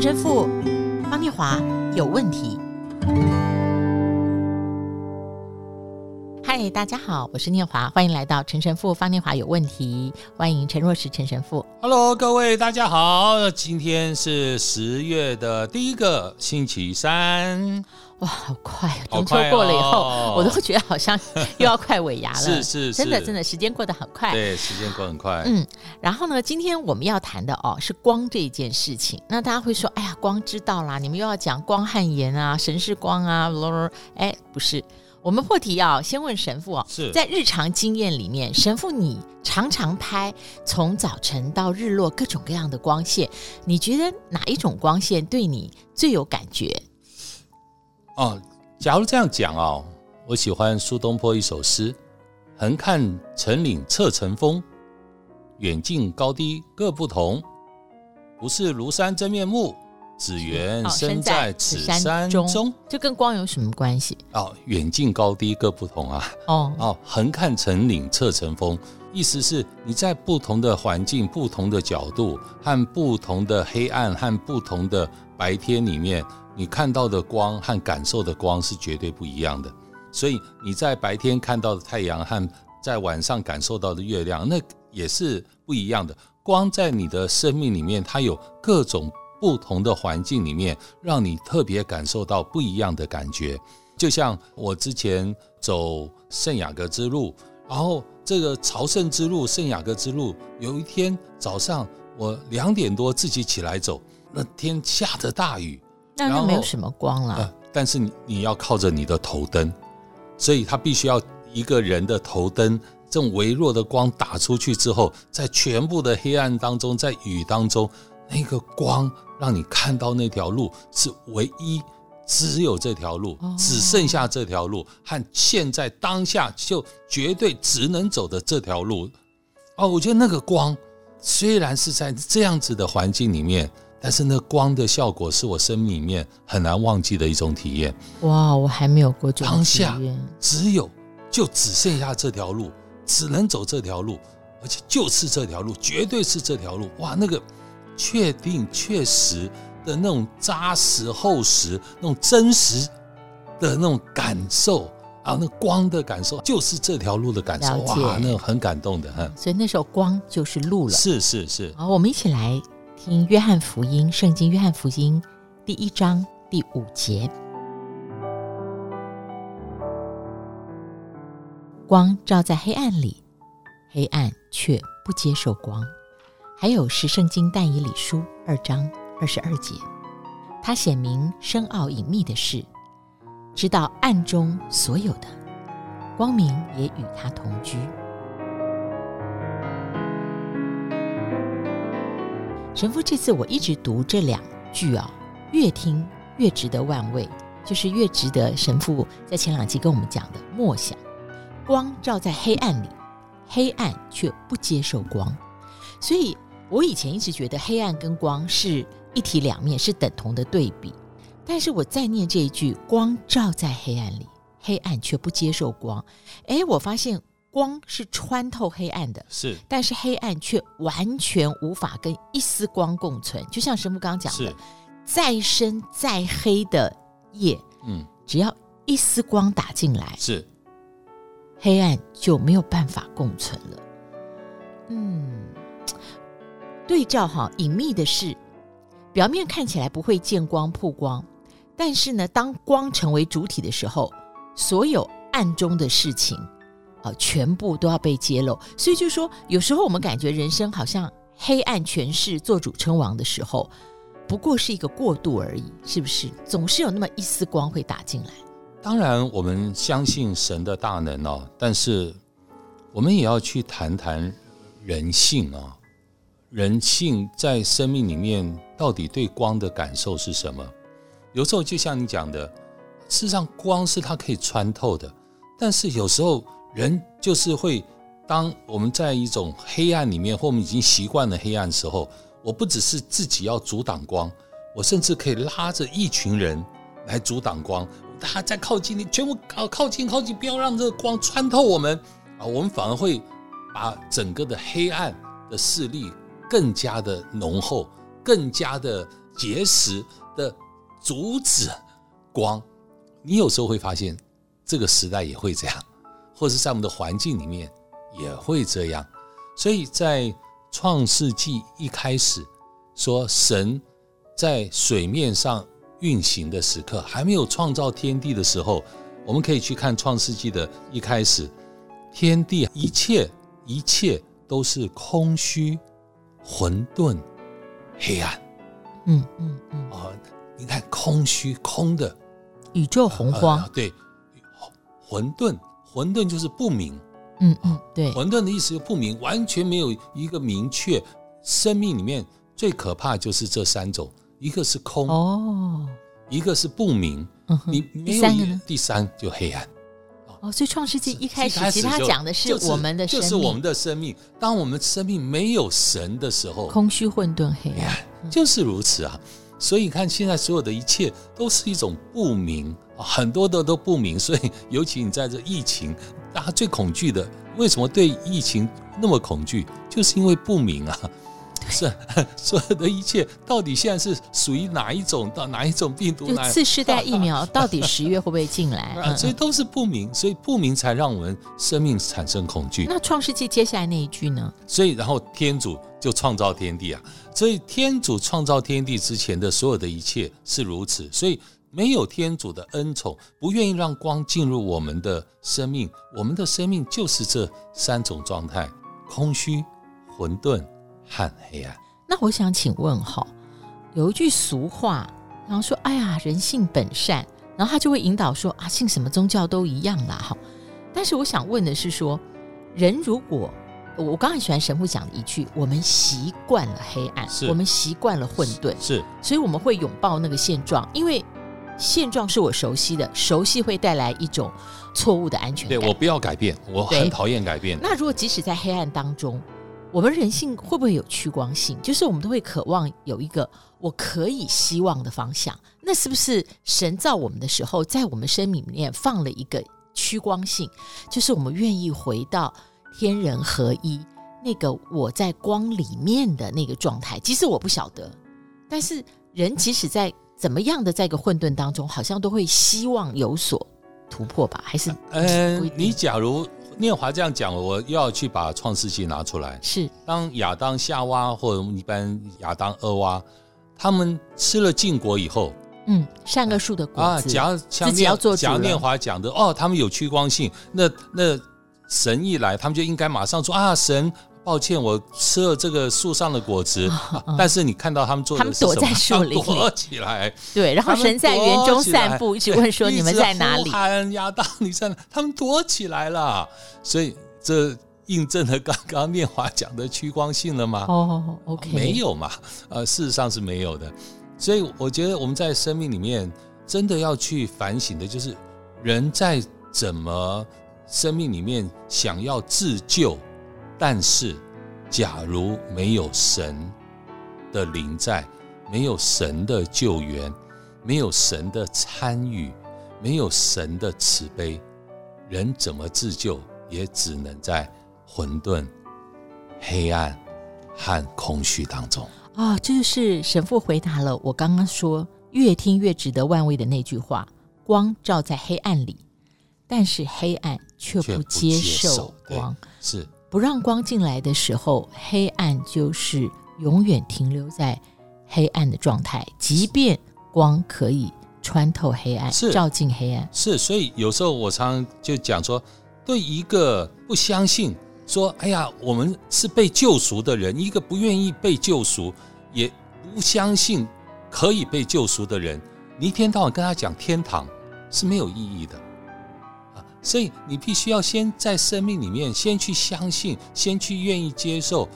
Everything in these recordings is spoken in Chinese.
陈神父方念华有问题。嗨，大家好，我是念华，欢迎来到陈神父方念华有问题。欢迎陈若石陈神父。Hello，各位大家好，今天是十月的第一个星期三。哇，好快啊！中秋过了以后，哦、我都觉得好像又要快尾牙了。是是是，真的真的，时间过得很快。对，时间过很快。嗯，然后呢，今天我们要谈的哦是光这一件事情。那大家会说，哎呀，光知道啦，你们又要讲光和盐啊，神是光啊，哎，不是。我们破题要先问神父哦，是在日常经验里面，神父你常常拍从早晨到日落各种各样的光线，你觉得哪一种光线对你最有感觉？哦，假如这样讲哦，我喜欢苏东坡一首诗：“横看成岭侧成峰，远近高低各不同。不识庐山真面目，只缘身在此山中。哦”这跟光有什么关系？哦，远近高低各不同啊。哦哦，横看成岭侧成峰，意思是你在不同的环境、不同的角度和不同的黑暗和不同的白天里面。你看到的光和感受的光是绝对不一样的，所以你在白天看到的太阳和在晚上感受到的月亮，那也是不一样的。光在你的生命里面，它有各种不同的环境里面，让你特别感受到不一样的感觉。就像我之前走圣雅各之路，然后这个朝圣之路、圣雅各之路，有一天早上我两点多自己起来走，那天下着大雨。那就没有什么光了。呃、但是你你要靠着你的头灯，所以他必须要一个人的头灯，这种微弱的光打出去之后，在全部的黑暗当中，在雨当中，那个光让你看到那条路是唯一，只有这条路，哦、只剩下这条路，和现在当下就绝对只能走的这条路。哦，我觉得那个光虽然是在这样子的环境里面。但是那光的效果是我生命里面很难忘记的一种体验。哇，我还没有过这种体验。当下只有，就只剩下这条路，只能走这条路，而且就是这条路，绝对是这条路。哇，那个确定、确实的那种扎实、厚实、那种真实的那种感受啊，那光的感受就是这条路的感受。哇，那种很感动的哈。所以那时候光就是路了。是是是。好，我们一起来。听约翰福音，圣经约翰福音第一章第五节：光照在黑暗里，黑暗却不接受光。还有十圣经但以理书二章二十二节：他显明深奥隐秘的事，知道暗中所有的，光明也与他同居。神父，这次我一直读这两句啊，越听越值得万味，就是越值得神父在前两集跟我们讲的默想。光照在黑暗里，黑暗却不接受光。所以我以前一直觉得黑暗跟光是一体两面，是等同的对比。但是我再念这一句，光照在黑暗里，黑暗却不接受光。哎，我发现。光是穿透黑暗的，是，但是黑暗却完全无法跟一丝光共存。就像神父刚刚讲的，再深再黑的夜，嗯，只要一丝光打进来，是，黑暗就没有办法共存了。嗯，对照哈，隐秘的事，表面看起来不会见光曝光，但是呢，当光成为主体的时候，所有暗中的事情。啊，全部都要被揭露，所以就说，有时候我们感觉人生好像黑暗权势做主称王的时候，不过是一个过渡而已，是不是？总是有那么一丝光会打进来。当然，我们相信神的大能哦，但是我们也要去谈谈人性啊，人性在生命里面到底对光的感受是什么？有时候就像你讲的，事实上光是它可以穿透的，但是有时候。人就是会，当我们在一种黑暗里面，或我们已经习惯了黑暗时候，我不只是自己要阻挡光，我甚至可以拉着一群人来阻挡光。大家再靠近你，全部靠靠近靠近，不要让这个光穿透我们啊！我们反而会把整个的黑暗的势力更加的浓厚，更加的结实的阻止光。你有时候会发现，这个时代也会这样，或者是在我们的环境里面也会这样。所以在创世纪一开始说，神在水面上运行的时刻，还没有创造天地的时候，我们可以去看创世纪的一开始，天地一切一切都是空虚、混沌、黑暗。嗯嗯嗯。啊，你看空虚空的。宇宙洪荒，呃，对，混沌，混沌就是不明，嗯嗯，对，混沌的意思就不明，完全没有一个明确。生命里面最可怕就是这三种，一个是空，哦，一个是不明，你没有第三个呢？第三就黑暗。哦，所以创世纪一开始，其实他讲的是我们的生命，就是我们的生命。当我们生命没有神的时候，空虚、混沌、黑暗，就是如此啊。所以你看，现在所有的一切都是一种不明，很多的都不明。所以，尤其你在这疫情，大家最恐惧的，为什么对疫情那么恐惧？就是因为不明啊。是，所有的一切到底现在是属于哪一种？到哪一种病毒？就次世代疫苗 到底十月会不会进来？啊，所以都是不明，所以不明才让我们生命产生恐惧。那创世纪接下来那一句呢？所以，然后天主就创造天地啊。所以，天主创造天地之前的所有的一切是如此。所以，没有天主的恩宠，不愿意让光进入我们的生命，我们的生命就是这三种状态：空虚、混沌。和黑暗。那我想请问哈，有一句俗话，然后说：“哎呀，人性本善。”然后他就会引导说：“啊，信什么宗教都一样啦。”哈。但是我想问的是说，人如果我刚很喜欢神父讲的一句：“我们习惯了黑暗，我们习惯了混沌，是，是所以我们会拥抱那个现状，因为现状是我熟悉的，熟悉会带来一种错误的安全感。对，我不要改变，我很讨厌改变。那如果即使在黑暗当中，我们人性会不会有趋光性？就是我们都会渴望有一个我可以希望的方向。那是不是神造我们的时候，在我们生命里面放了一个趋光性？就是我们愿意回到天人合一，那个我在光里面的那个状态。即使我不晓得，但是人即使在怎么样的在一个混沌当中，好像都会希望有所突破吧？还是嗯，你假如。念华这样讲，我又要去把创世纪拿出来。是，当亚当夏娃或者一般亚当厄娃，他们吃了禁果以后，嗯，善恶树的果子，啊，假像念假念华讲的，哦，他们有趋光性，那那神一来，他们就应该马上说啊，神。抱歉，我吃了这个树上的果子，哦 嗯、但是你看到他们做？他们躲在树 里，躲起来。对，然后神在园中散步，一直问说：“你们在哪里？”喊亚当，你在哪？他们躲起来了。所以这印证了刚刚念华讲的趋光性了吗？哦，OK，没有嘛？呃，事实上是没有的。所以我觉得我们在生命里面真的要去反省的，就是人在怎么生命里面想要自救。但是，假如没有神的临在，没有神的救援，没有神的参与，没有神的慈悲，人怎么自救？也只能在混沌、黑暗和空虚当中。啊、哦，这就是神父回答了我刚刚说越听越值得万味的那句话：光照在黑暗里，但是黑暗却不接受光。是。不让光进来的时候，黑暗就是永远停留在黑暗的状态。即便光可以穿透黑暗，是照进黑暗，是。所以有时候我常常就讲说，对一个不相信说“哎呀，我们是被救赎的人”，一个不愿意被救赎，也不相信可以被救赎的人，你一天到晚跟他讲天堂是没有意义的。所以你必须要先在生命里面先去相信，先去愿意接受，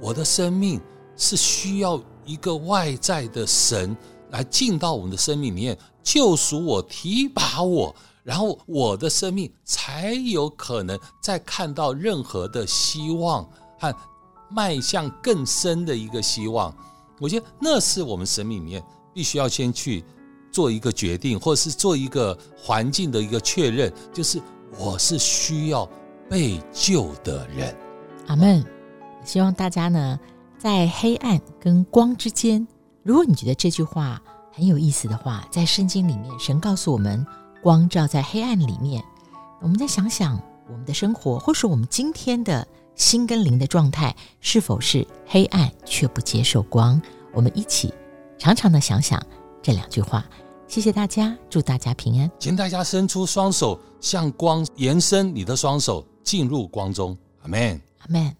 我的生命是需要一个外在的神来进到我们的生命里面救赎我、提拔我，然后我的生命才有可能再看到任何的希望和迈向更深的一个希望。我觉得那是我们生命里面必须要先去。做一个决定，或是做一个环境的一个确认，就是我是需要被救的人。阿门。希望大家呢，在黑暗跟光之间如果你觉得这句话很有意思的话，在圣经里面，神告诉我们，光照在黑暗里面。我们再想想我们的生活，或是我们今天的心跟灵的状态，是否是黑暗却不接受光？我们一起常常的想想这两句话。谢谢大家，祝大家平安。请大家伸出双手，向光延伸你的双手，进入光中。阿门。阿门。